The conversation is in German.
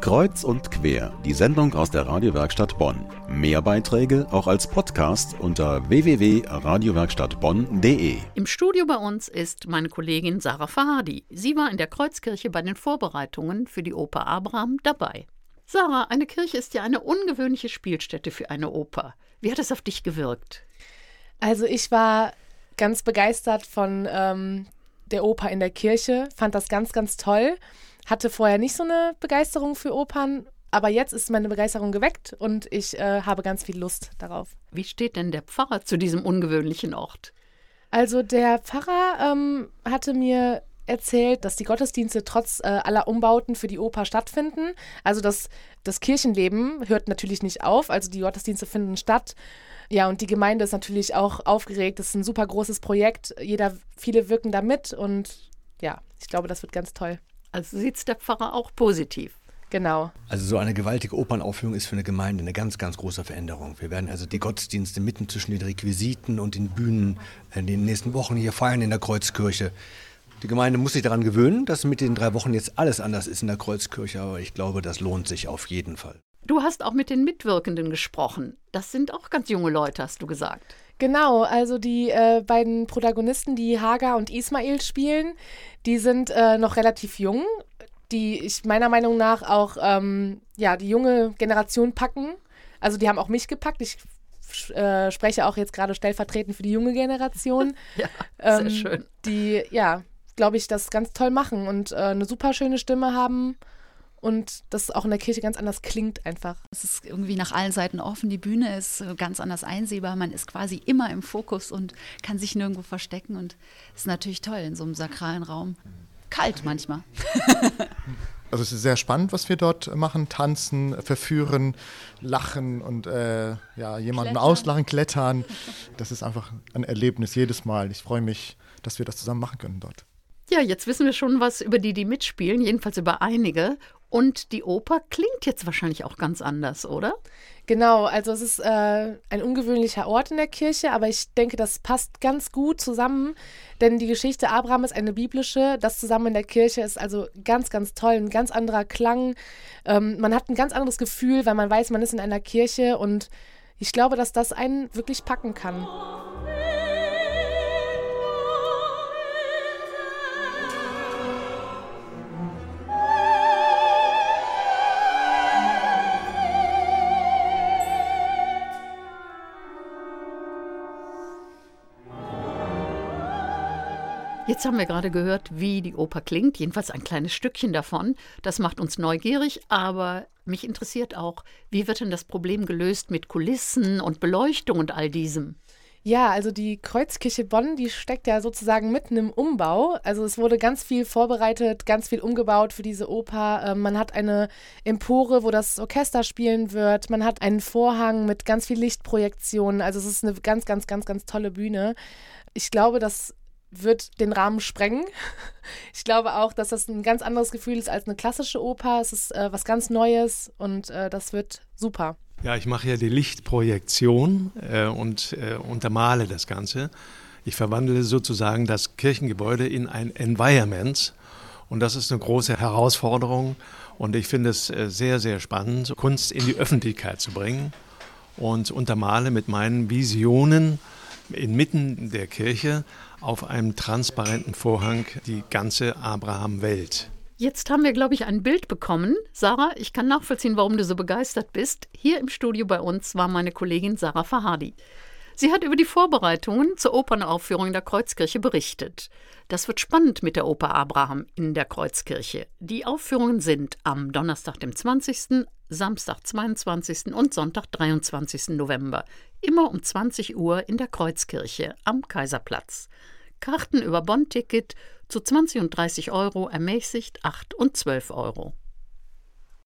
Kreuz und quer, die Sendung aus der Radiowerkstatt Bonn. Mehr Beiträge auch als Podcast unter www.radiowerkstattbonn.de. Im Studio bei uns ist meine Kollegin Sarah Fahadi. Sie war in der Kreuzkirche bei den Vorbereitungen für die Oper Abraham dabei. Sarah, eine Kirche ist ja eine ungewöhnliche Spielstätte für eine Oper. Wie hat es auf dich gewirkt? Also ich war ganz begeistert von ähm, der Oper in der Kirche, fand das ganz, ganz toll hatte vorher nicht so eine Begeisterung für Opern, aber jetzt ist meine Begeisterung geweckt und ich äh, habe ganz viel Lust darauf. Wie steht denn der Pfarrer zu diesem ungewöhnlichen Ort? Also der Pfarrer ähm, hatte mir erzählt, dass die Gottesdienste trotz äh, aller Umbauten für die Oper stattfinden. Also das, das Kirchenleben hört natürlich nicht auf, also die Gottesdienste finden statt. Ja, und die Gemeinde ist natürlich auch aufgeregt. Das ist ein super großes Projekt. Jeder, viele wirken da mit und ja, ich glaube, das wird ganz toll. Also sieht es der Pfarrer auch positiv. Genau. Also so eine gewaltige Opernaufführung ist für eine Gemeinde eine ganz, ganz große Veränderung. Wir werden also die Gottesdienste mitten zwischen den Requisiten und den Bühnen in den nächsten Wochen hier feiern in der Kreuzkirche. Die Gemeinde muss sich daran gewöhnen, dass mit den drei Wochen jetzt alles anders ist in der Kreuzkirche, aber ich glaube, das lohnt sich auf jeden Fall. Du hast auch mit den Mitwirkenden gesprochen. Das sind auch ganz junge Leute, hast du gesagt. Genau, also die äh, beiden Protagonisten, die Hagar und Ismail spielen, die sind äh, noch relativ jung, die ich meiner Meinung nach auch ähm, ja, die junge Generation packen. Also die haben auch mich gepackt. Ich äh, spreche auch jetzt gerade stellvertretend für die junge Generation. ja, sehr ähm, schön. Die, ja, glaube ich, das ganz toll machen und äh, eine super schöne Stimme haben und das auch in der Kirche ganz anders klingt einfach. Es ist irgendwie nach allen Seiten offen, die Bühne ist äh, ganz anders einsehbar, man ist quasi immer im Fokus und kann sich nirgendwo verstecken und ist natürlich toll in so einem sakralen Raum. Kalt manchmal. Also es ist sehr spannend, was wir dort machen. Tanzen, verführen, lachen und äh, ja, jemanden klettern. auslachen, klettern. Das ist einfach ein Erlebnis jedes Mal. Ich freue mich, dass wir das zusammen machen können dort. Ja, jetzt wissen wir schon was über die, die mitspielen, jedenfalls über einige. Und die Oper klingt jetzt wahrscheinlich auch ganz anders, oder? Genau, also es ist äh, ein ungewöhnlicher Ort in der Kirche, aber ich denke, das passt ganz gut zusammen, denn die Geschichte Abraham ist eine biblische. Das zusammen in der Kirche ist also ganz, ganz toll, ein ganz anderer Klang. Ähm, man hat ein ganz anderes Gefühl, weil man weiß, man ist in einer Kirche und ich glaube, dass das einen wirklich packen kann. Jetzt haben wir gerade gehört, wie die Oper klingt, jedenfalls ein kleines Stückchen davon. Das macht uns neugierig, aber mich interessiert auch, wie wird denn das Problem gelöst mit Kulissen und Beleuchtung und all diesem? Ja, also die Kreuzkirche Bonn, die steckt ja sozusagen mitten im Umbau. Also es wurde ganz viel vorbereitet, ganz viel umgebaut für diese Oper. Ähm, man hat eine Empore, wo das Orchester spielen wird. Man hat einen Vorhang mit ganz viel Lichtprojektionen. Also es ist eine ganz, ganz, ganz, ganz tolle Bühne. Ich glaube, dass wird den Rahmen sprengen. Ich glaube auch, dass das ein ganz anderes Gefühl ist als eine klassische Oper. Es ist äh, was ganz Neues und äh, das wird super. Ja, ich mache ja die Lichtprojektion äh, und äh, untermale das Ganze. Ich verwandle sozusagen das Kirchengebäude in ein Environment und das ist eine große Herausforderung und ich finde es äh, sehr, sehr spannend, Kunst in die Öffentlichkeit zu bringen und untermale mit meinen Visionen inmitten der Kirche auf einem transparenten Vorhang die ganze Abraham-Welt. Jetzt haben wir, glaube ich, ein Bild bekommen. Sarah, ich kann nachvollziehen, warum du so begeistert bist. Hier im Studio bei uns war meine Kollegin Sarah Fahadi. Sie hat über die Vorbereitungen zur Opernaufführung in der Kreuzkirche berichtet. Das wird spannend mit der Oper Abraham in der Kreuzkirche. Die Aufführungen sind am Donnerstag, dem 20., Samstag, 22. und Sonntag, 23. November. Immer um 20 Uhr in der Kreuzkirche am Kaiserplatz. Karten über Bonn-Ticket zu 20 und 30 Euro, ermäßigt 8 und 12 Euro.